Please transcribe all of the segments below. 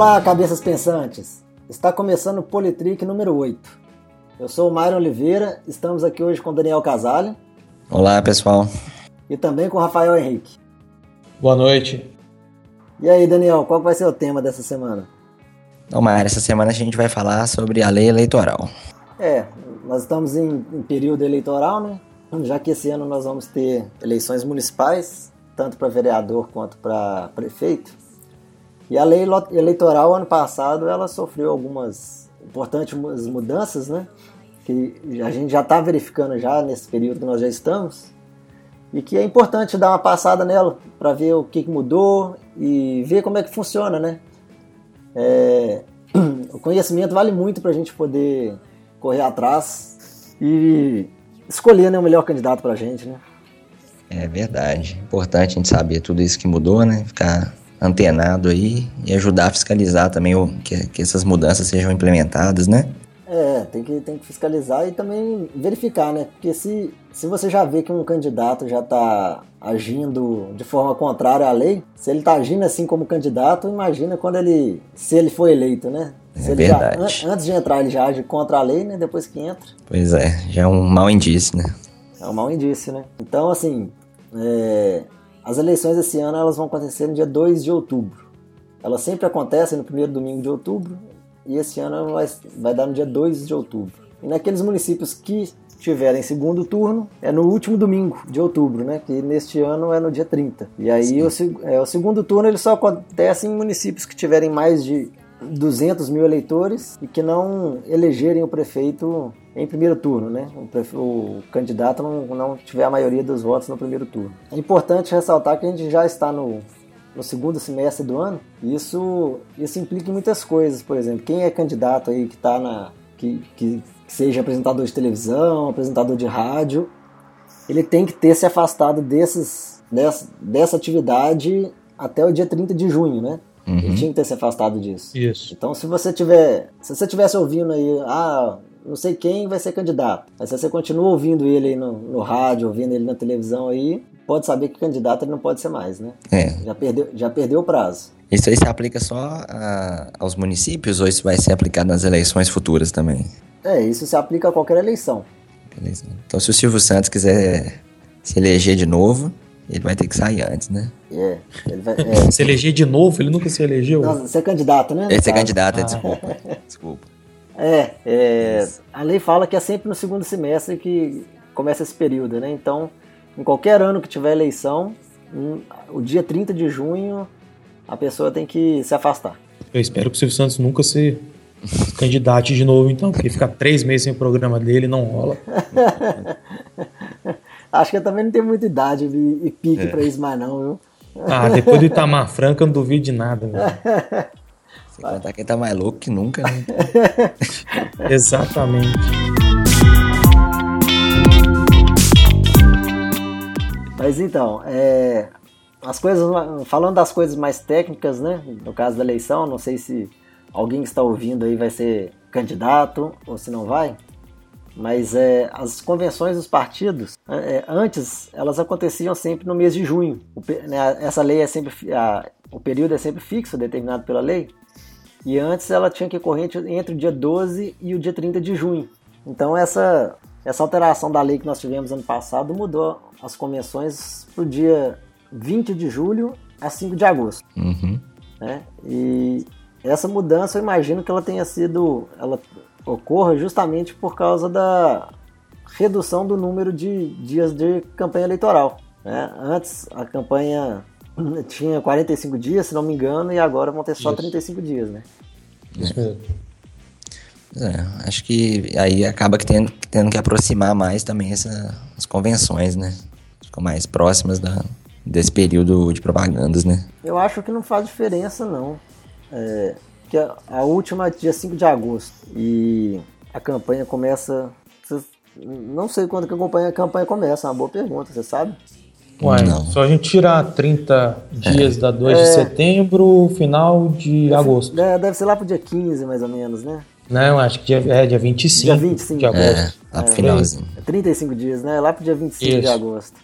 Olá, cabeças pensantes! Está começando o Politrick número 8. Eu sou o Mário Oliveira, estamos aqui hoje com o Daniel Casale. Olá, pessoal. E também com o Rafael Henrique. Boa noite. E aí, Daniel, qual vai ser o tema dessa semana? Então, Mário, essa semana a gente vai falar sobre a lei eleitoral. É, nós estamos em, em período eleitoral, né? Já que esse ano nós vamos ter eleições municipais, tanto para vereador quanto para prefeito. E a lei eleitoral, ano passado, ela sofreu algumas importantes mudanças, né? Que a gente já está verificando já nesse período que nós já estamos. E que é importante dar uma passada nela para ver o que mudou e ver como é que funciona, né? É, o conhecimento vale muito para a gente poder correr atrás e escolher né, o melhor candidato para a gente, né? É verdade. Importante a gente saber tudo isso que mudou, né? Ficar antenado aí e ajudar a fiscalizar também o, que, que essas mudanças sejam implementadas, né? É, tem que, tem que fiscalizar e também verificar, né? Porque se, se você já vê que um candidato já está agindo de forma contrária à lei, se ele está agindo assim como candidato, imagina quando ele, se ele for eleito, né? Se é verdade. Já, antes de entrar, ele já age contra a lei, né? Depois que entra. Pois é, já é um mau indício, né? É um mau indício, né? Então, assim, é, as eleições esse ano elas vão acontecer no dia 2 de outubro. Elas sempre acontecem no primeiro domingo de outubro e esse ano vai, vai dar no dia 2 de outubro. E naqueles municípios que tiverem segundo turno, é no último domingo de outubro, né? Que neste ano é no dia 30. E aí o, é, o segundo turno ele só acontece em municípios que tiverem mais de 200 mil eleitores e que não elegerem o prefeito em primeiro turno, né? O, o, candidato não, não tiver a maioria dos votos no primeiro turno. É importante ressaltar que a gente já está no, no segundo semestre do ano. E isso, isso implica em muitas coisas, por exemplo, quem é candidato aí que está na que, que seja apresentador de televisão, apresentador de rádio, ele tem que ter se afastado desses, dessa, dessa atividade até o dia 30 de junho, né? Uhum. Ele tinha que ter se afastado disso. Isso. Então, se você tiver, se você tivesse ouvindo aí, ah, não sei quem vai ser candidato. Mas se você continua ouvindo ele aí no, no rádio, ouvindo ele na televisão aí, pode saber que candidato ele não pode ser mais, né? É. Já perdeu, já perdeu o prazo. Isso aí se aplica só a, aos municípios ou isso vai ser aplicado nas eleições futuras também? É, isso se aplica a qualquer eleição. Beleza. Então, se o Silvio Santos quiser se eleger de novo, ele vai ter que sair antes, né? É. Ele vai, é. se eleger de novo? Ele nunca se elegeu? Não, ser candidato, né? Ele ser candidato, ah. desculpa. Desculpa. É, é a lei fala que é sempre no segundo semestre que começa esse período, né? Então, em qualquer ano que tiver eleição, o dia 30 de junho, a pessoa tem que se afastar. Eu espero que o Silvio Santos nunca se candidate de novo, então, porque ficar três meses sem o programa dele não rola. Acho que eu também não tenho muita idade e pique é. pra isso mais não, viu? Ah, depois do Itamar Franca eu não duvido de nada, velho. Sem contar quem tá mais louco que nunca, né? Exatamente. Mas então, é, as coisas, falando das coisas mais técnicas, né? No caso da eleição, não sei se alguém que está ouvindo aí vai ser candidato ou se não vai. Mas é, as convenções dos partidos, é, antes, elas aconteciam sempre no mês de junho. O, né, essa lei é sempre, a, o período é sempre fixo, determinado pela lei. E antes ela tinha que correr entre o dia 12 e o dia 30 de junho. Então essa, essa alteração da lei que nós tivemos ano passado mudou as convenções para o dia 20 de julho a 5 de agosto. Uhum. Né? E essa mudança eu imagino que ela tenha sido. ela ocorra justamente por causa da redução do número de dias de campanha eleitoral. Né? Antes a campanha tinha 45 dias, se não me engano, e agora vão ter só Isso. 35 dias, né? Isso mesmo. É, acho que aí acaba que tendo, tendo que aproximar mais também essa, as convenções, né? Ficam mais próximas da, desse período de propagandas, né? Eu acho que não faz diferença, não. É, que a, a última é dia 5 de agosto e a campanha começa. Não sei quando que a campanha, a campanha começa, é uma boa pergunta, você sabe? Ué, não. só a gente tirar 30 dias é. da 2 é. de setembro, final de deve, agosto. É, deve ser lá pro dia 15, mais ou menos, né? Não, acho que dia, é dia 25, dia 25 de agosto. É, lá pro é, finalzinho. 35 dias, né? Lá pro dia 25 Isso. de agosto.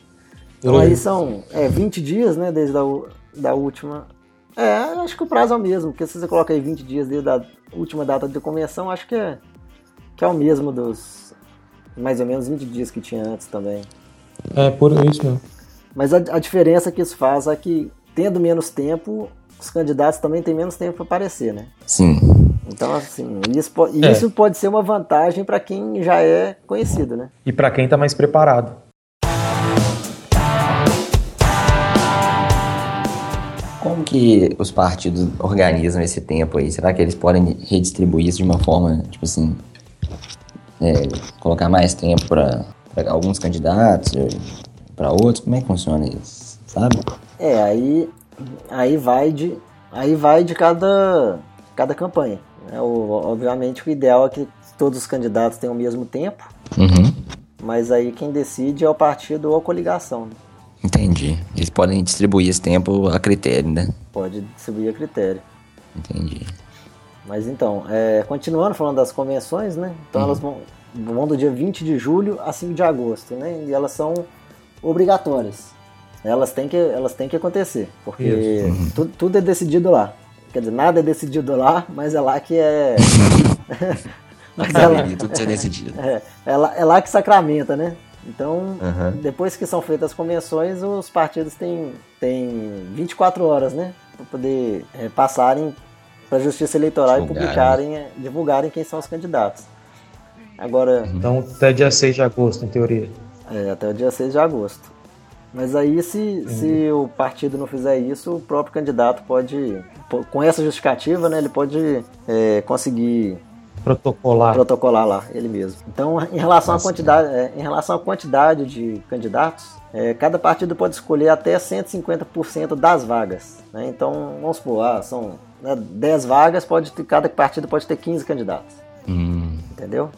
Então aí são é, 20 dias, né? Desde a da última É, acho que o prazo é o mesmo, porque se você coloca aí 20 dias desde a última data de convenção, acho que é, que é o mesmo dos mais ou menos 20 dias que tinha antes também. É, por isso mesmo. Mas a, a diferença que isso faz é que, tendo menos tempo, os candidatos também têm menos tempo para aparecer, né? Sim. Então, assim, isso, po- É. isso pode ser uma vantagem para quem já é conhecido, né? E pra quem tá mais preparado. Que os partidos organizam esse tempo aí? Será que eles podem redistribuir isso de uma forma, tipo assim, é, colocar mais tempo para alguns candidatos, para outros? Como é que funciona isso? Sabe? É, aí, aí vai de, aí vai de cada, cada campanha. né? O- obviamente, o ideal é que todos os candidatos tenham o mesmo tempo, Uhum. mas aí quem decide é o partido ou a coligação. né? Entendi. Eles podem distribuir esse tempo a critério, né? Pode distribuir a critério. Entendi. Mas então, é, continuando falando das convenções, né? Então elas vão, vão do dia 20 de julho a 5 de agosto, né? E elas são obrigatórias. Elas têm que, elas têm que acontecer, porque tudo, tudo é decidido lá. Quer dizer, nada é decidido lá, mas é lá que é. mas é lá, tudo ser decidido. é, é lá, é lá que sacramenta, né? Então, Aham. depois que são feitas as convenções, os partidos têm, têm 24 horas, né? Para poder é, passarem para a Justiça Eleitoral e Divulgarem. publicarem, é, divulgarem quem são os candidatos. Agora, Então, até dia 6 de agosto, em teoria. é, até o dia 6 de agosto. Mas aí, se, se o partido não fizer isso, o próprio candidato pode, po- com essa justificativa, né, ele pode é, conseguir Protocolar. protocolar lá, ele mesmo. Então, em relação à Nossa. quantidade, é, em relação à quantidade de candidatos, é, cada partido pode escolher até 150% das vagas. né? Então, vamos supor, ah, são né, 10 vagas, pode ter, cada partido pode ter 15 candidatos, Hum, entendeu?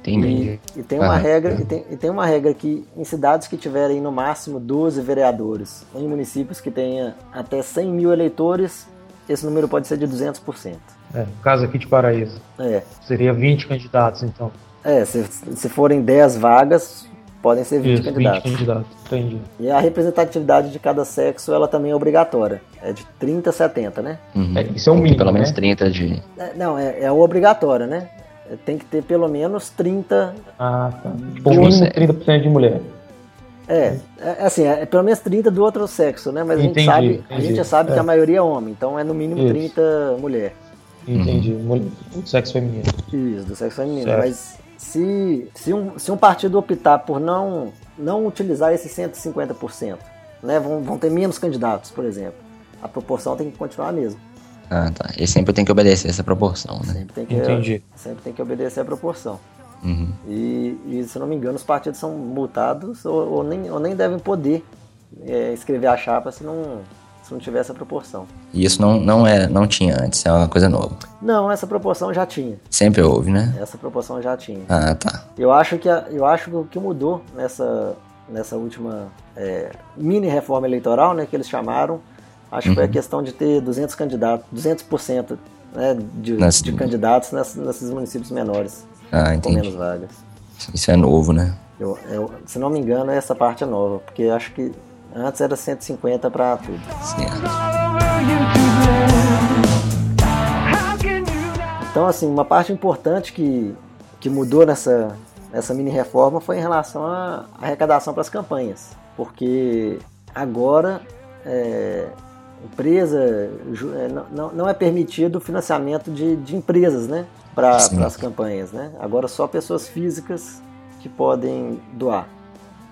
entendi. E, e tem uma Ah, regra, tá. e tem, e tem uma regra que em cidades que tiverem no máximo 12 vereadores, em municípios que tenha até 100 mil eleitores, esse número pode ser de 200%. É, no caso aqui de Paraíso. É, Seria 20 candidatos, então. é se, se forem 10 vagas, podem ser 20 Isso, 20 candidatos. candidatos. Entendi. E a representatividade de cada sexo, ela também é obrigatória. É de 30 a 70, né? Uhum. É, isso é o mínimo, Pelo menos né? 30 de. É, não, é, é o obrigatório, né? É, Tem que ter pelo menos 30. Ah, tá. Tipo, o Tipo, mínimo cê- 30% de mulher. É, é assim, é pelo menos 30 do outro sexo, né? Mas a gente Entendi, sabe, a entendi. gente já sabe que É. a maioria é homem, então é no mínimo Isso. 30 mulher. Entendi. Mulher, o sexo feminino. Isso, do sexo feminino. Certo. Mas se, se, um, se um partido optar por não, não utilizar esses 150%, né? Vão, vão ter menos candidatos, por exemplo. A proporção tem que continuar a mesma. Ah, tá. Ele sempre tem que obedecer essa proporção, né? Sempre tem que, Entendi. sempre tem que obedecer a proporção. Uhum. E, e, se não me engano, os partidos são multados ou, ou nem, ou nem devem poder é, escrever a chapa se não, se não tiver essa proporção. E isso não, não, é, não tinha antes, é uma coisa nova. Não, essa proporção já tinha. Sempre houve, né? Essa proporção já tinha. Ah, tá. Eu acho que, a- eu acho que o que mudou nessa, nessa última é, mini reforma eleitoral, né, que eles chamaram, acho que foi a questão de ter 200 candidatos, 200% né, de, Nas- de candidatos ness- nesses municípios menores, Ah, com entendi. menos vagas. Isso é novo, né? Eu, eu- se não me engano, essa parte é nova, porque acho que antes era 150 para tudo. Então, assim, uma parte importante que, que mudou nessa, nessa mini reforma foi em relação à arrecadação para as campanhas. Porque agora, é, empresa, é, não- não, é permitido o financiamento de, de empresas, né? Para as campanhas, né? Agora só pessoas físicas que podem doar.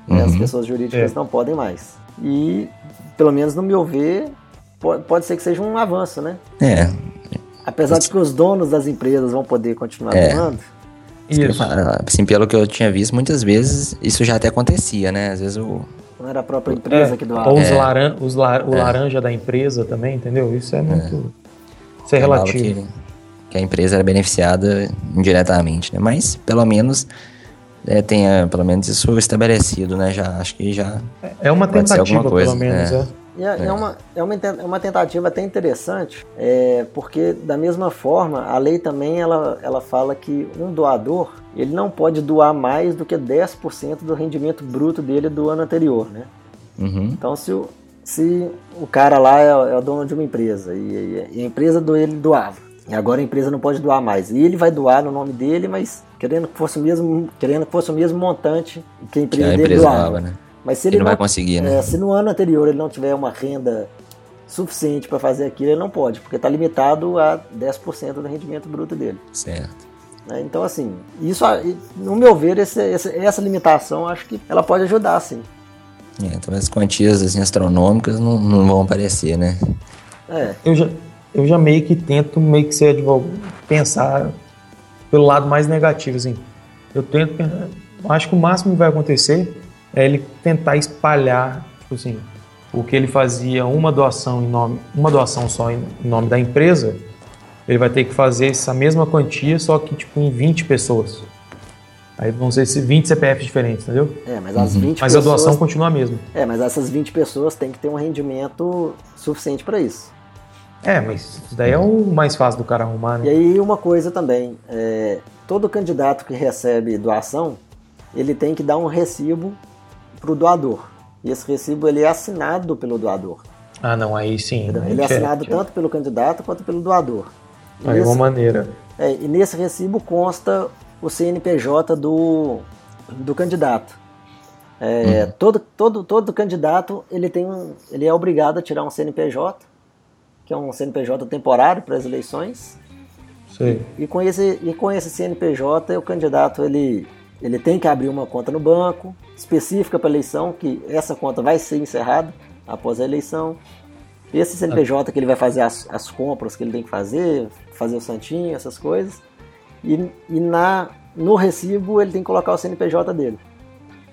Né? As Uhum. pessoas jurídicas É. não podem mais. E, pelo menos no meu ver, pode, pode ser que seja um avanço, né? É. Apesar de que os donos das empresas vão poder continuar É. doando, Isso Assim, pelo que eu tinha visto, muitas vezes isso já até acontecia, né? Às vezes o. não era a própria empresa É, que doava. ou os É. laran os la- o laranja da empresa também, entendeu? Isso é muito. Isso é relativo. Que, que a empresa era beneficiada indiretamente, né? Mas pelo menos é, tenha pelo menos isso estabelecido, né? Já acho que já. É uma Pode ser tentativa, alguma coisa, pelo menos. é. É. E é, é uma, é, uma, é uma tentativa até interessante, é, porque da mesma forma, a lei também ela, ela fala que um doador ele não pode doar mais do que 10% do rendimento bruto dele do ano anterior. Né? Uhum. Então, se o, se o cara lá é, é o dono de uma empresa e, e a empresa do ele doava. E agora a empresa não pode doar mais. E ele vai doar no nome dele, mas querendo que fosse o mesmo, querendo que fosse o mesmo montante que a empresa, que a dele empresa doava. Né? Mas se ele, ele não, não, vai conseguir, né? É, se no ano anterior ele não tiver uma renda suficiente para fazer aquilo, ele não pode, porque está limitado a 10% do rendimento bruto dele. Certo. Né? Então, assim, isso, no meu ver, esse, essa limitação, acho que ela pode ajudar, sim. É, então as quantias assim, astronômicas não, não vão aparecer, né? É. Eu já, eu já meio que tento meio que ser advogado, pensar pelo lado mais negativo, assim. Eu tento acho que o máximo que vai acontecer é ele tentar espalhar, tipo assim, o que ele fazia uma doação em nome, uma doação só em nome da empresa, ele vai ter que fazer essa mesma quantia, só que tipo em 20 pessoas. Aí vão ser 20 CPFs diferentes, entendeu? É, mas as 20 uhum. Mas pessoas... a doação continua a mesma. É, mas essas 20 pessoas têm que ter um rendimento suficiente para isso. É, mas isso daí é o mais fácil do cara arrumar, né? E aí uma coisa também, é, todo candidato que recebe doação, ele tem que dar um recibo para o doador. E esse recibo ele é assinado pelo doador. Ah, não, aí sim. Ele é assinado tanto pelo candidato quanto pelo doador. E aí é nesse, uma maneira. É, e nesse recibo consta o CNPJ do, do candidato. É, uhum. todo, todo, todo candidato ele tem ele é obrigado a tirar um CNPJ, que é um CNPJ temporário para as eleições. Sim. E, e, com esse, e com esse CNPJ o candidato ele, ele tem que abrir uma conta no banco específica para a eleição, que essa conta vai ser encerrada após a eleição. Esse CNPJ que ele vai fazer as, as compras que ele tem que fazer, fazer o santinho, essas coisas. E, e na, no recibo ele tem que colocar o CNPJ dele.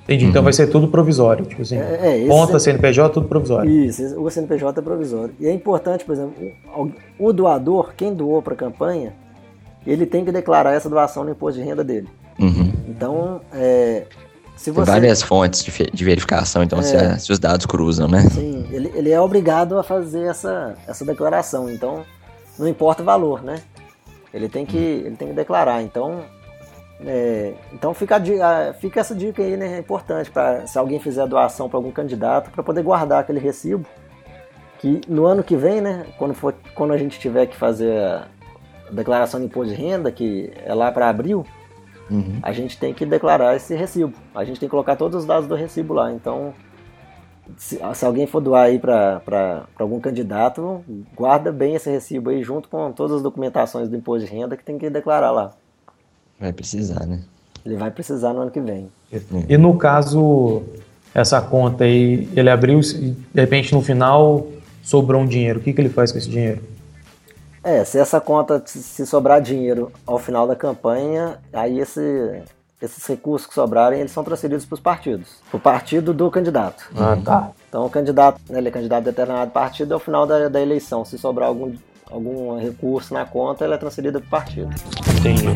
Entendi, então vai ser tudo provisório, tipo assim, é, é, conta, CNPJ, tudo provisório. Isso, o CNPJ é provisório. E é importante, por exemplo, o, o doador, quem doou para a campanha, ele tem que declarar essa doação no imposto de renda dele. Uhum. Então, é, se você... Tem várias fontes de, de verificação, então, é, se, se, os dados cruzam, né? Sim, ele, ele é obrigado a fazer essa, essa declaração, então não importa o valor, né? Ele tem que, ele tem que declarar. Então, é, então fica, a, fica essa dica aí, né? É importante para se alguém fizer a doação para algum candidato, para poder guardar aquele recibo. Que no ano que vem, né? Quando, for, quando a gente tiver que fazer a declaração de imposto de renda, que é lá para abril, uhum. a gente tem que declarar esse recibo. A gente tem que colocar todos os dados do recibo lá. Então, se, se alguém for doar aí para algum candidato, guarda bem esse recibo aí junto com todas as documentações do imposto de renda que tem que declarar lá. Vai precisar, né? Ele vai precisar no ano que vem. E no caso, essa conta aí, ele abriu e de repente no final sobrou um dinheiro, o que, que ele faz com esse dinheiro? É, se essa conta, se sobrar dinheiro ao final da campanha, aí esse, esses recursos que sobrarem, eles são transferidos para os partidos. Para o partido do candidato. Ah, tá. Então o candidato, né, ele é candidato a determinado partido ao final da, da eleição. Se sobrar algum, algum recurso na conta, ela é transferida para o partido. Entendi.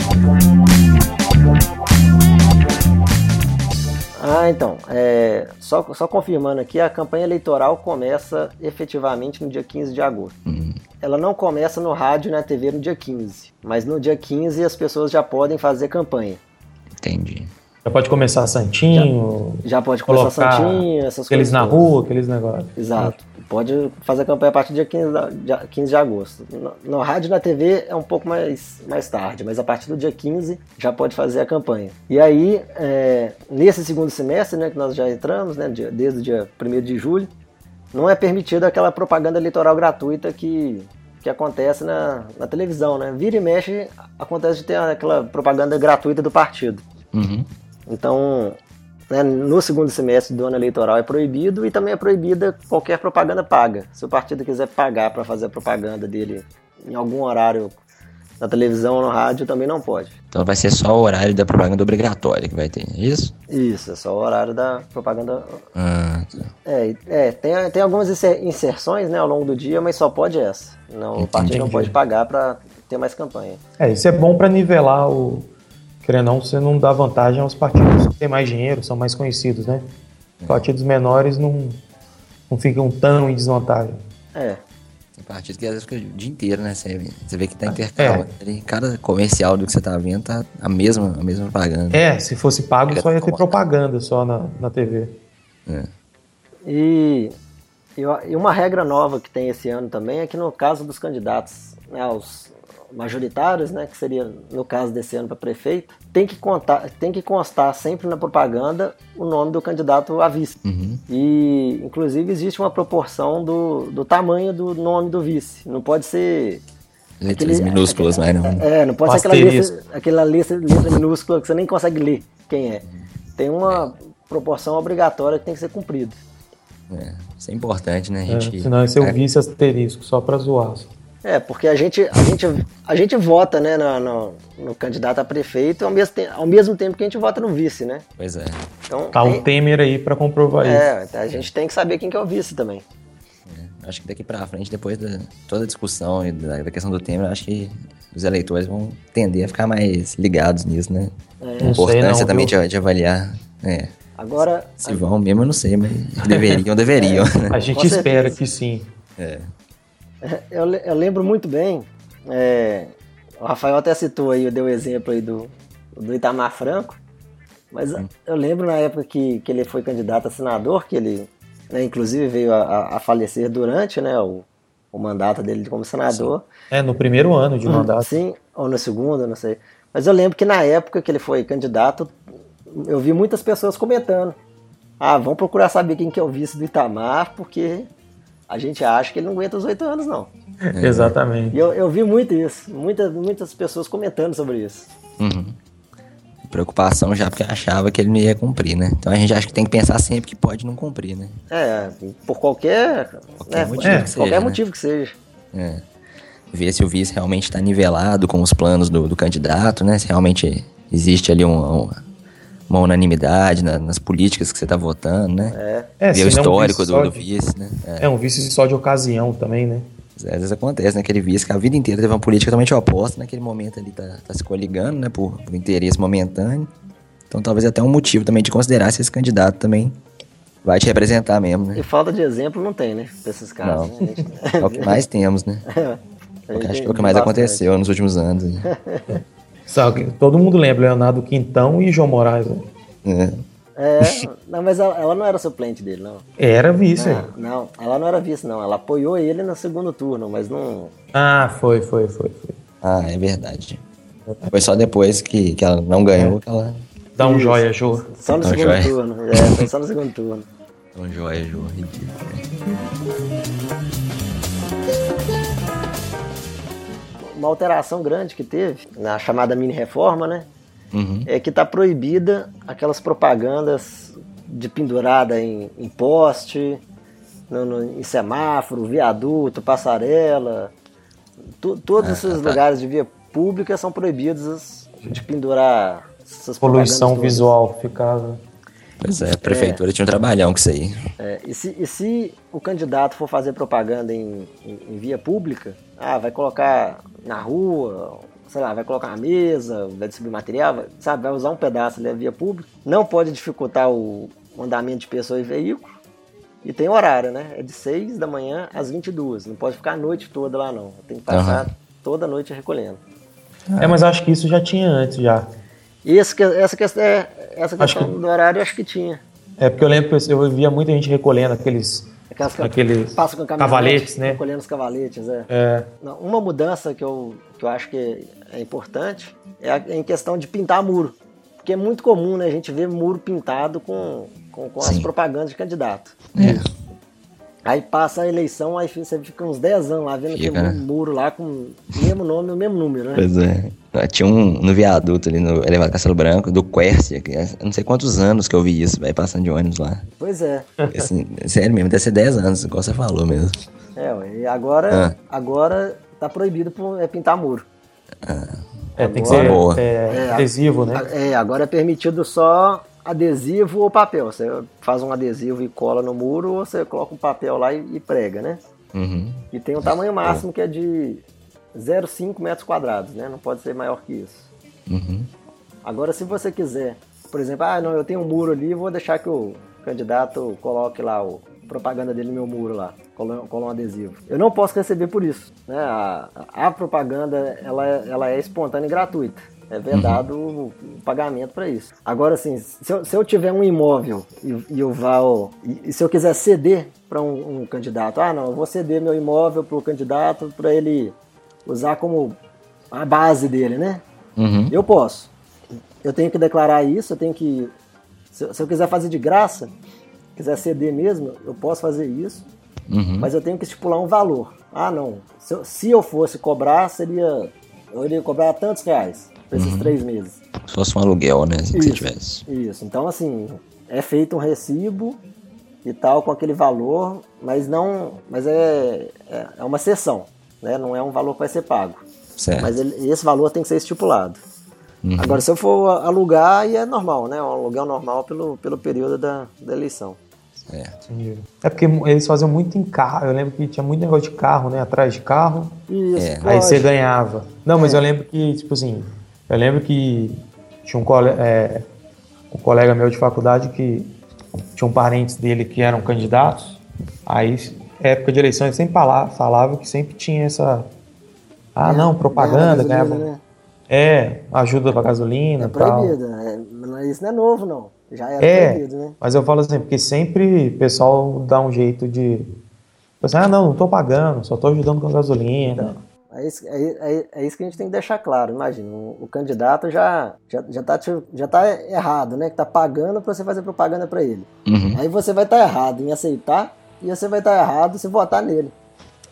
Ah, então, é, só, só confirmando aqui, a campanha eleitoral começa efetivamente no dia 15 de agosto. Uhum. Ela não começa no rádio e na TV no dia 15, mas no dia 15 as pessoas já podem fazer campanha. Entendi. Já pode começar Santinho. Já, já pode começar Santinho, essas aqueles coisas. Aqueles na rua, aqueles negócios. Exato. Pode fazer a campanha a partir do dia 15 de, 15 de agosto. No, no, rádio e na TV é um pouco mais, mais tarde, mas a partir do dia 15 já pode fazer a campanha. E aí, é, nesse segundo semestre, né, que nós já entramos, né, desde o dia 1 de julho, não é permitida aquela propaganda eleitoral gratuita que, que acontece na, na televisão, né? Vira e mexe, acontece de ter aquela propaganda gratuita do partido. Uhum. Então, né, no segundo semestre do ano eleitoral é proibido e também é proibida qualquer propaganda paga. Se o partido quiser pagar para fazer a propaganda dele em algum horário na televisão ou no rádio, também não pode. Então vai ser só o horário da propaganda obrigatória que vai ter, é isso? Isso, é só o horário da propaganda. Ah, tá. É, é tem, tem algumas inserções né, ao longo do dia, mas só pode essa. Não, o partido não pode pagar para ter mais campanha. É, isso é bom para nivelar o querendo ou não, você não dá vantagem aos partidos que têm mais dinheiro, são mais conhecidos, né? Partidos menores não, não ficam tão em desvantagem. É. Tem partido que às vezes fica o dia inteiro, né? Você, você vê que tá intercalado. É. Cada comercial do que você tá vendo tá a mesma, a mesma propaganda. É, se fosse pago, só ia ter propaganda só na, na TV. É. E E uma regra nova que tem esse ano também é que no caso dos candidatos né, aos majoritários, né, que seria no caso desse ano para prefeito, tem que, contar, tem que constar sempre na propaganda o nome do candidato a vice. Uhum. E, inclusive, existe uma proporção do, do tamanho do nome do vice. Não pode ser Letras aquele, minúsculas, mas não. É, não pode ser aquela, lista, aquela lista, letra minúscula que você nem consegue ler quem é. Tem uma proporção obrigatória que tem que ser cumprida. É, isso é importante, né? A gente, é, senão esse é o vice asterisco, só para zoar. É, porque a gente, a gente, a gente vota né, no, no, no candidato a prefeito ao mesmo, tempo, ao mesmo tempo que a gente vota no vice, né? Pois é. Então, tá tem, o Temer aí para comprovar é, isso. É, a gente tem que saber quem que é o vice também. É, acho que daqui para frente, depois de toda a discussão e da, da, questão do Temer, acho que os eleitores vão tender a ficar mais ligados nisso, né? É. A importância não, também de, de, avaliar. É. Agora. Se vão mesmo, eu não sei, mas deveriam, deveriam. É, a gente espera que sim. É. Eu, eu lembro muito bem, é, o Rafael até citou aí, deu o exemplo aí do, do Itamar Franco, mas eu lembro na época que, que ele foi candidato a senador, que ele né, inclusive veio a, a, falecer durante né, o, o mandato dele como senador. Sim. É, no primeiro ano de mandato. Sim, ou no segundo, não sei. Mas eu lembro que na época que ele foi candidato, eu vi muitas pessoas comentando. Ah, vamos procurar saber quem que é o vice do Itamar, porque a gente acha que ele não aguenta os oito anos, não. É. Exatamente. E eu, eu vi muito isso, muitas, muitas pessoas comentando sobre isso. Uhum. Preocupação já porque achava que ele não ia cumprir, né? Então a gente acha que tem que pensar sempre que pode não cumprir, né? É, por qualquer, qualquer né, motivo, é, que seja, qualquer né? motivo que seja. É. Ver se o vice realmente está nivelado com os planos do, do, candidato, né? Se realmente existe ali uma, uma unanimidade na, nas políticas que você está votando, né? É. é Ver o histórico é um do, do, vice, né? É. é. um vice só de ocasião também, né? Às vezes acontece, né? Aquele vice que a vida inteira teve uma política totalmente oposta, naquele momento ali tá, tá se coligando, né? Por, por interesse momentâneo. Então talvez até um motivo também de considerar se esse candidato também vai te representar mesmo, né? E falta de exemplo não tem, né? Pra esses casos. Não. Né? É o que mais temos, né? É. acho que é o que mais aconteceu nos últimos anos. Sabe, todo mundo lembra Leonardo Quintão e João Moraes. Né? É. é, não, mas ela, ela, não era suplente dele, não. Era vice. Não, não, ela não era vice, não. Ela apoiou ele no segundo turno, mas não. Ah, foi, foi, foi, foi. Ah, é verdade. Foi só depois que, que ela não ganhou que ela. Dá um Isso. joia, Jô. Só no Dá segundo joia. turno. É, foi só no segundo turno. Dá um joia, Jô. Ridículo. Uma alteração grande que teve na chamada mini reforma, né? Uhum. É que está proibida aquelas propagandas de pendurada em, em poste, no, no, em semáforo, viaduto, passarela. Tu, todos ah, esses tá. lugares de via pública são proibidos de pendurar essas Poluição visual ficava. Pois é, a prefeitura é, tinha um trabalhão com isso aí. É, e, se, e se o candidato for fazer propaganda em, em, em, via pública, ah, vai colocar na rua, sei lá, vai colocar uma mesa, vai distribuir material, sabe, vai usar um pedaço ali da via pública, não pode dificultar o andamento de pessoa e veículo, e tem horário, né? É de 6 da manhã às 22. Não pode ficar a noite toda lá, não. Tem que passar uhum. toda a noite recolhendo. É, mas acho que isso já tinha antes, já. Esse, essa questão, é, essa questão que... do horário, acho que tinha. É, porque eu lembro que eu via muita gente recolhendo aqueles Aquelas aqueles com cavaletes, né? Recolhendo os cavaletes, é. é. Uma mudança que eu, que eu acho que é importante é em questão de pintar muro. Porque é muito comum né, a gente ver muro pintado com, com, com as propagandas de candidato. É. Aí passa a eleição, aí você fica uns 10 anos lá vendo fica, aquele né? muro lá com o mesmo nome e o mesmo número, né? Pois é. Tinha um no viaduto ali no Elevado Castelo Branco, do Quercia, que é, não sei quantos anos que eu vi isso, vai passando de ônibus lá. Pois é. Assim, sério mesmo, deve ser 10 anos, igual você falou mesmo. É, e agora, ah. agora tá proibido é pintar muro. Ah. É, tem que ser é, é, adesivo, né? É, agora é permitido só adesivo ou papel. Você faz um adesivo e cola no muro, ou você coloca um papel lá e, e prega, né? Uhum. E tem um tamanho máximo que é de 0,5 metros quadrados, né? Não pode ser maior que isso. Uhum. Agora, se você quiser, por exemplo, ah, não, eu tenho um muro ali, vou deixar que o candidato coloque lá o propaganda dele no meu muro lá, cola um adesivo. Eu não posso receber por isso, né? A, a propaganda, ela, ela é espontânea e gratuita. É vedado uhum. o pagamento para isso. Agora, assim, se eu, se eu, tiver um imóvel e, e eu vá, e, e, se eu quiser ceder para um, um, candidato, ah, não, eu vou ceder meu imóvel para o candidato para ele usar como a base dele, né? Uhum. Eu posso. Eu tenho que declarar isso, eu tenho que. Se, se eu quiser fazer de graça, quiser ceder mesmo, eu posso fazer isso, uhum. mas eu tenho que estipular um valor. Ah, não. Se eu, se eu fosse cobrar, seria. Eu iria cobrar tantos reais por esses uhum. três meses. Se fosse um aluguel, né? Se isso, tivesse. Isso. Então, assim, é feito um recibo e tal com aquele valor, mas não. Mas é, é, é uma sessão, né? Não é um valor que vai ser pago. Certo. Mas ele, esse valor tem que ser estipulado. Uhum. Agora, se eu for alugar, aí é normal, né? Um aluguel normal pelo, pelo período da, da eleição. É. é porque eles faziam muito em carro. Eu lembro que tinha muito negócio de carro, né? Atrás de carro. Isso, é. Aí você ganhava. Não, mas é. eu lembro que, tipo assim, eu lembro que tinha um, cole, é, um colega meu de faculdade que tinha um parentes dele que eram candidatos. Aí, época de eleição, ele sempre falava, falava que sempre tinha essa. Ah, não, propaganda, ganhava. Né? É, ajuda pra gasolina. É proibida. É, isso não é novo, não. Já era é, proibido, né? Mas eu falo assim, porque sempre o pessoal dá um jeito de. Tipo assim, ah, não, não tô pagando, só tô ajudando com a gasolina. É isso, é, é, é isso que a gente tem que deixar claro. Imagina, o, o candidato já, já, já, tá, já tá errado, né? Que tá pagando para você fazer propaganda para ele. Uhum. Aí você vai estar tá errado em aceitar e você vai estar tá errado se votar nele.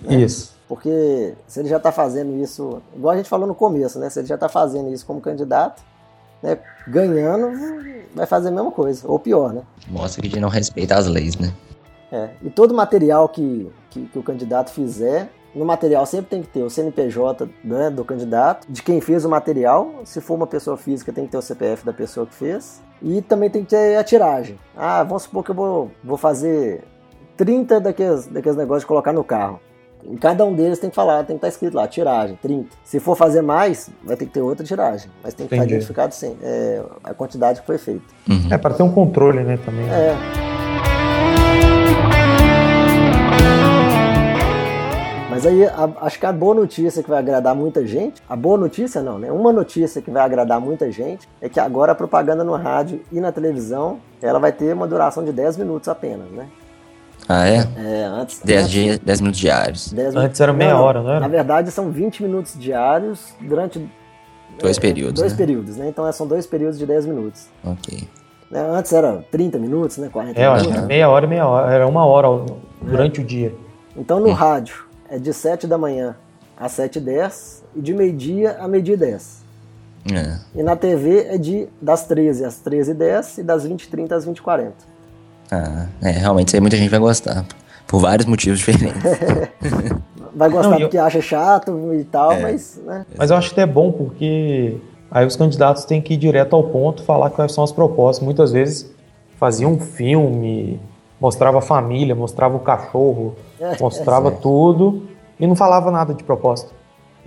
Né? Isso. Porque se ele já está fazendo isso, igual a gente falou no começo, né? Se ele já está fazendo isso como candidato, né? ganhando, vai fazer a mesma coisa, ou pior, né? Mostra que ele não respeita as leis, né? É, e todo material que, que, que, o candidato fizer, no material sempre tem que ter o CNPJ né, do candidato, de quem fez o material. Se for uma pessoa física, tem que ter o CPF da pessoa que fez. E também tem que ter a tiragem. Ah, vamos supor que eu vou, vou fazer 30 daqueles, daqueles negócios de colocar no carro. Em cada um deles tem que falar, tem que estar escrito lá, tiragem, 30. Se for fazer mais, vai ter que ter outra tiragem. Mas tem que Entendi. estar identificado sim, é, a quantidade que foi feita. Uhum. É, para ter um controle, né, também. É. Mas aí, a, acho que a boa notícia que vai agradar muita gente, a boa notícia não, né? Uma notícia que vai agradar muita gente é que agora a propaganda no rádio e na televisão, ela vai ter uma duração de 10 minutos apenas, né? Ah, é? É, antes. 10 dias, 10 minutos diários. 10 antes era meia não, hora, não era? Na verdade, são 20 minutos diários durante. Dois é, períodos. Dois né? períodos, né? Então são dois períodos de 10 minutos. Ok. Né, antes era 30 minutos, né? 40 é, minutos. É, meia hora e meia hora. Era uma hora durante é. o dia. Então no hum. rádio é de 7 da manhã às 7 e 10 e de meio-dia a meio-dia e 10. É. E na TV é de das 13 às 13 e 10 e das 20 e 30 às 20 e 40. Ah, é, realmente isso aí muita gente vai gostar. Por vários motivos diferentes. vai gostar Não, porque eu... acha chato e tal, é. mas. Né? Mas eu acho que é bom porque aí os candidatos têm que ir direto ao ponto, falar quais são as propostas. Muitas vezes faziam um filme, mostrava a família, mostrava o cachorro, mostrava é tudo e não falava nada de proposta.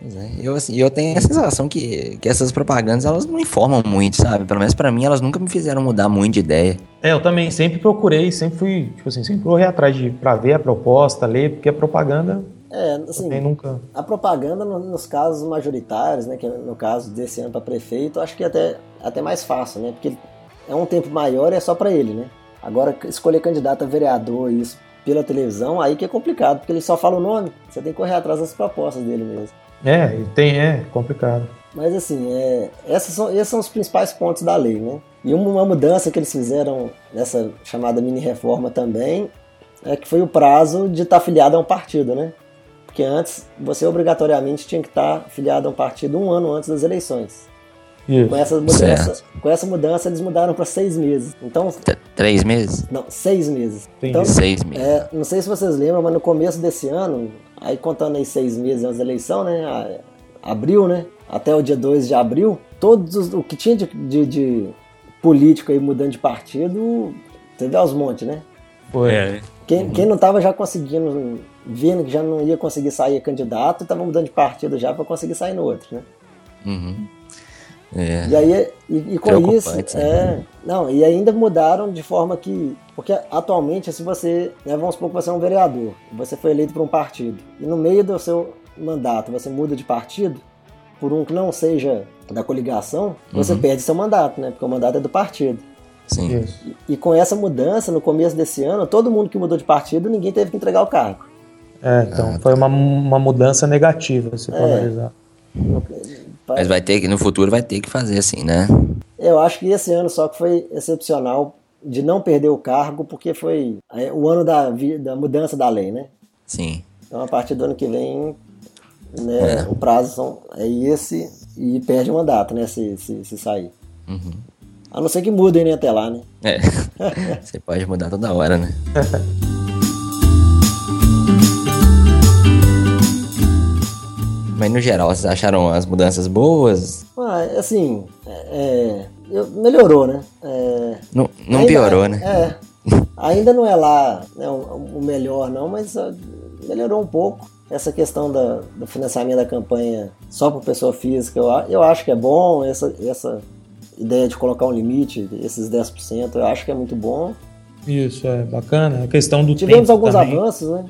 É, eu, assim, eu tenho a sensação que, que essas propagandas elas não informam muito, sabe? Pelo menos para mim, elas nunca me fizeram mudar muito de ideia. É, eu também sempre procurei, sempre fui, tipo assim, sempre corri atrás de pra ver a proposta, ler, porque a propaganda. É, assim, nunca... a propaganda nos casos majoritários, né, que é no caso desse ano para prefeito, acho que é até, até mais fácil, né? Porque é um tempo maior e é só para ele, né? Agora, escolher candidato a vereador isso pela televisão, aí que é complicado, porque ele só fala o nome, você tem que correr atrás das propostas dele mesmo. É, tem, é complicado. Mas assim, é, essas são, esses são os principais pontos da lei, né? E uma mudança que eles fizeram nessa chamada mini reforma também é que foi o prazo de estar afiliado a um partido, né? Porque antes você obrigatoriamente tinha que estar afiliado a um partido um ano antes das eleições. Isso. Com essa mudança, com essa mudança eles mudaram para seis meses. Então T três meses? Não, seis meses. Então, seis meses. É, não sei se vocês lembram, mas no começo desse ano Aí contando aí seis meses antes da eleição, né? Abril, né? Até o dia 2 de abril, todos o que tinha de, de, de político aí mudando de partido, teve aos montes, né? Foi. É. Quem, quem não estava já conseguindo, vendo que já não ia conseguir sair candidato, estava mudando de partido já para conseguir sair no outro, né? Uhum. É. E aí, e, e com isso, né? é, não, e ainda mudaram de forma que, porque atualmente, se você, né, vamos supor que você é um vereador, você foi eleito por um partido, e no meio do seu mandato você muda de partido, por um que não seja da coligação, você perde seu mandato, né? Porque o mandato é do partido. Sim. Isso. E com essa mudança, no começo desse ano, todo mundo que mudou de partido, ninguém teve que entregar o cargo. É, então foi uma, uma mudança negativa, se for É. analisar. Mas vai ter que, no futuro vai ter que fazer assim, né? Eu acho que esse ano só que foi excepcional de não perder o cargo, porque foi é, o ano da, da mudança da lei, né? Sim. Então a partir do ano que vem, né, o prazo são, é esse e perde o mandato, né? Se, se, se sair. A não ser que mudem né, até lá, né? É. Você pode mudar toda hora, né? Mas no geral, vocês acharam as mudanças boas? Ah, assim, é, é, eu- melhorou, né? É, Não, não ainda- piorou, né? É. Ainda não é lá né, o, o melhor, não, mas melhorou um pouco. Essa questão da- do financiamento da campanha só por pessoa física, eu, eu acho que é bom. Essa, essa ideia de colocar um limite, esses 10%, eu acho que é muito bom. Isso, é bacana. A questão do Tivemos tempo alguns também. avanços, né?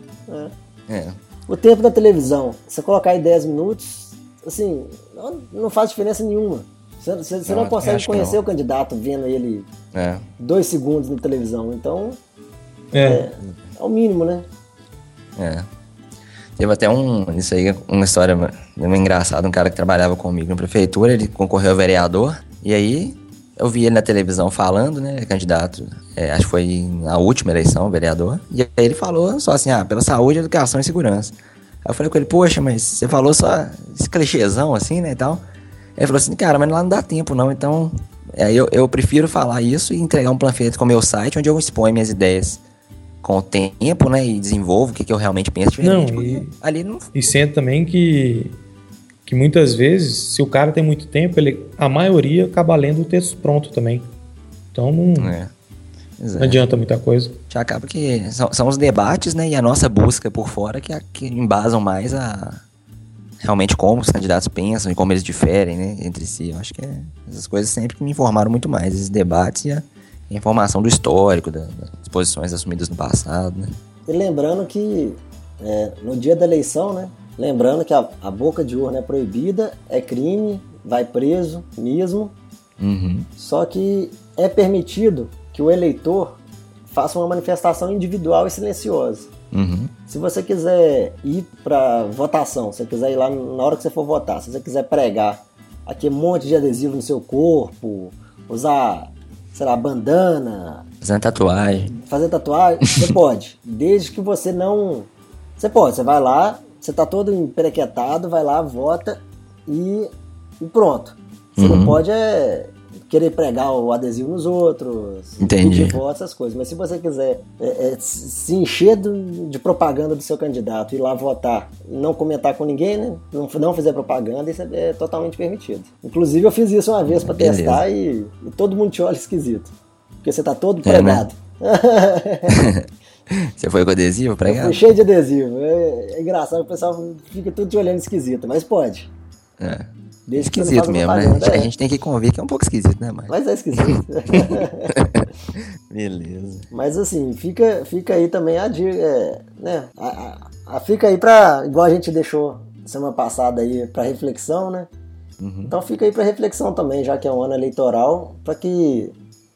É. É. O tempo da televisão, você colocar aí 10 minutos, assim, não, não faz diferença nenhuma. Você, você- você Não, não, consegue conhecer não. o candidato vendo ele É. dois segundos na televisão. Então, É, é o mínimo, né? É. Teve até um. Isso aí, uma história meio engraçada. Um cara que trabalhava comigo na prefeitura, ele concorreu a vereador. E aí eu vi ele na televisão falando, né? Candidato. é, acho que foi na última eleição, vereador. E aí ele falou só assim: ah, pela saúde, educação e segurança. Aí eu falei com ele, poxa, mas você falou só esse clichêzão assim, né? E tal. Ele falou assim, cara, mas lá não dá tempo, não. Então, aí eu, eu prefiro falar isso e entregar um panfleto com o meu site, onde eu exponho minhas ideias com o tempo, né? E desenvolvo o que, que eu realmente penso. Não, e- Ali não. E sendo também que, que muitas vezes, se o cara tem muito tempo, ele, a maioria acaba lendo o texto pronto também. Então não, É. Não é. adianta muita coisa. Já acaba que são, são os debates, né? E a nossa busca por fora que, a- que embasam mais a. Realmente como os candidatos pensam e como eles diferem, né? Entre si. Eu acho que é, essas coisas sempre que me informaram muito mais. Esses debates e a, a informação do histórico, da- das posições assumidas no passado, né? E lembrando que é, no dia da eleição, né? Lembrando que a, a boca de urna é proibida, é crime, vai preso mesmo. Uhum. Só que é permitido que o eleitor faça uma manifestação individual e silenciosa. Uhum. Se você quiser ir para votação, se você quiser ir lá na hora que você for votar, se você quiser pregar aquele monte de adesivo no seu corpo, usar, sei lá, bandana, Fazendo tatuagem. fazer tatuagem, você pode. Desde que você não. Você pode, você vai lá, você tá todo emperequetado, vai lá, vota e, e pronto. Você Uhum. não pode é querer pregar o adesivo nos outros, Entendi. pedir voto, essas coisas. Mas se você quiser é, é, se encher do- de propaganda do seu candidato, ir lá votar e não comentar com ninguém, né? Não, não fizer propaganda, isso é, é totalmente permitido. Inclusive, eu fiz isso uma vez para testar e, e todo mundo te olha esquisito. Porque você tá todo É, né? Você foi com adesivo Eu pregado? fui cheio de adesivo. É, é engraçado, o pessoal fica tudo te olhando esquisito, mas pode. É. Desde Esquisito mesmo, né? A é. gente tem que convir que é um pouco esquisito, né, mas... Mas é esquisito. Beleza. mas assim, fica, fica aí também a dica, é, né? A, a- a- fica aí pra. Igual a gente deixou semana passada aí pra reflexão, né? Uhum. Então fica aí pra reflexão também, já que é um ano eleitoral, para que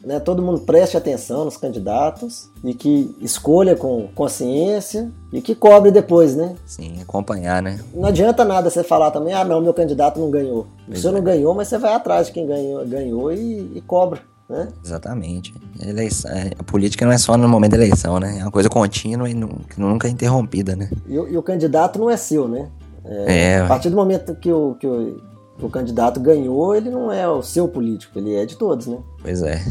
né, todo mundo preste atenção nos candidatos e que escolha com consciência e que cobre depois, né? Sim, acompanhar, né? Não adianta nada você falar também, ah não, meu candidato não ganhou. O Pois senhor é. não ganhou, mas você vai atrás de quem ganhou, ganhou e, e cobra, né? Exatamente. A, eleição, a política não é só no momento da eleição, né? É uma coisa contínua e nunca é interrompida, né? E, o- e o candidato não é seu, né? É, A partir do momento que o, que, o, que o candidato ganhou, ele não é o seu político, ele é de todos, né? pois é.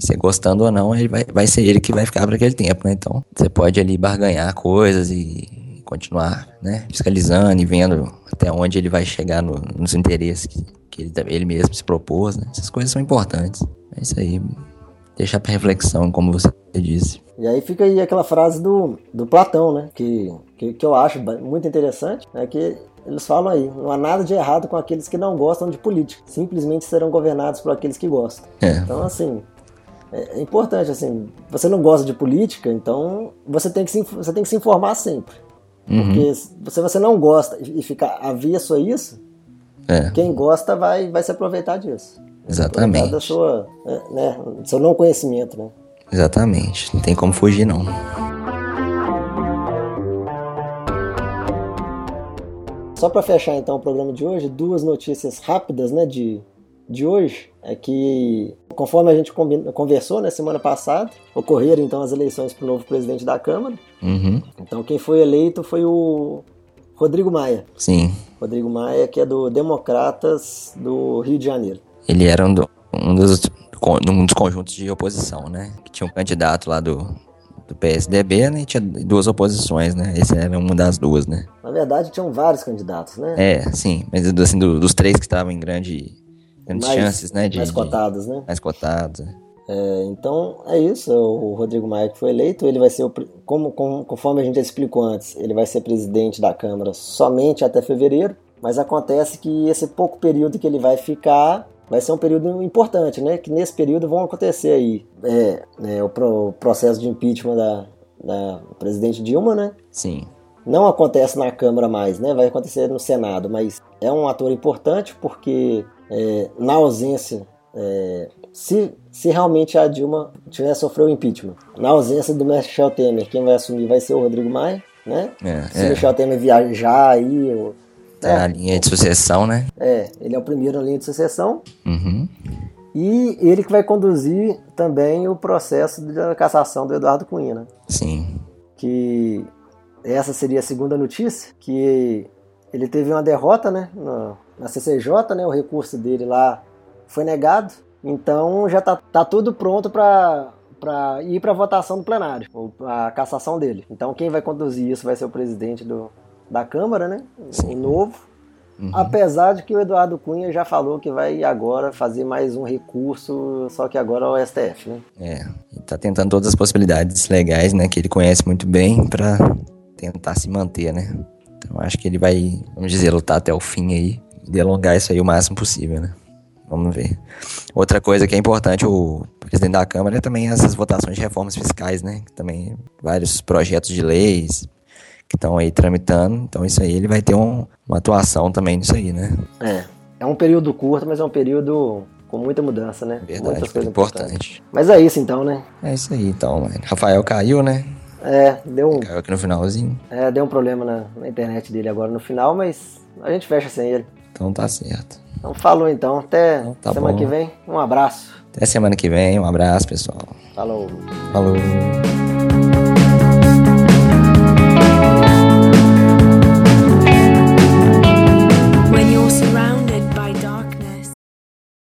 Você gostando ou não, ele vai, vai ser ele que vai ficar por aquele tempo, né? Então, você pode ali barganhar coisas e continuar, né? Fiscalizando e vendo até onde ele vai chegar no- nos interesses que, que ele, ele mesmo se propôs, né? Essas coisas são importantes. É isso aí. Deixar pra reflexão, como você disse. E aí fica aí aquela frase do, do Platão, né? Que, que, que eu acho muito interessante, é que eles falam aí, não há nada de errado com aqueles que não gostam de política, simplesmente serão governados por aqueles que gostam. É. Então, assim, é, é importante, assim, você não gosta de política, então você tem que se, você tem que se informar sempre. Uhum. Porque se você não gosta e ficar avesso a isso, É. quem gosta vai, vai se aproveitar disso. Exatamente. Aproveitar da sua, é, né, do seu não conhecimento, né? Exatamente. Não tem como fugir, não. Só para fechar então o programa de hoje, duas notícias rápidas, né, de, de hoje, é que conforme a gente conversou, né, semana passada, ocorreram então as eleições para o novo presidente da Câmara. Uhum. Então quem foi eleito foi o Rodrigo Maia. Sim. Rodrigo Maia, que é do Democratas do Rio de Janeiro. Ele era um, do- um dos, um dos conjuntos de oposição, né? Que tinha um candidato lá do, do PSDB, né? E tinha duas oposições, né? Esse era uma das duas, né? Na verdade, tinham vários candidatos, né? É, sim. Mas assim, do- dos três que estavam em grande, grandes Mais- chances, né? De, mais cotados, né? mais cotados. é. Então é isso, o Rodrigo Maia que foi eleito, ele vai ser, o, como, como- conforme a gente já explicou antes, ele vai ser presidente da Câmara somente até fevereiro, mas acontece que esse pouco período que ele vai ficar vai ser um período importante, né? Que nesse período vão acontecer aí é, é, o, pro- o processo de impeachment da, da presidente Dilma, né? Sim. não acontece na Câmara mais, né? Vai acontecer no Senado, mas é um ator importante porque é, na ausência, é, se, se realmente a Dilma tiver sofreu o impeachment, na ausência do Michel Temer, quem vai assumir vai ser o Rodrigo Maia, né? É, Se o é. Michel Temer viajar aí, ou- Tá na linha de sucessão, né? é, ele é o primeiro na linha de sucessão Uhum. e ele que vai conduzir também o processo da cassação do Eduardo Cunha, né? Sim. que essa seria a segunda notícia, que ele teve uma derrota né, na, na CCJ, né, o recurso dele lá foi negado, então já tá, tá tudo pronto para para ir para votação do plenário, ou a cassação dele. Então quem vai conduzir isso vai ser o presidente do, da Câmara, né, o novo. Apesar de que o Eduardo Cunha já falou que vai agora fazer mais um recurso, só que agora ao STF, né? É. E tá tentando todas as possibilidades legais, né? Que ele conhece muito bem pra tentar se manter, né? Então acho que ele vai, vamos dizer, lutar até o fim aí. E alongar isso aí o máximo possível, né? Vamos ver. Outra coisa que é importante, o presidente da Câmara é também essas votações de reformas fiscais, né? Também vários projetos de leis que estão aí tramitando. Então isso aí ele vai ter um- uma atuação também nisso aí, né? É. É um período curto, mas é um período com muita mudança, né? Verdade, Muitas coisas importante. Mas é isso então, né? É isso aí, então, mano. Rafael caiu, né? É, deu um, Caiu aqui no finalzinho. é, deu um problema na, na internet dele agora no final, mas a gente fecha sem ele. Então tá certo. Então falou então. Até Então tá semana bom. que vem. Um abraço. Até semana que vem. Um abraço, pessoal. Falou. Falou.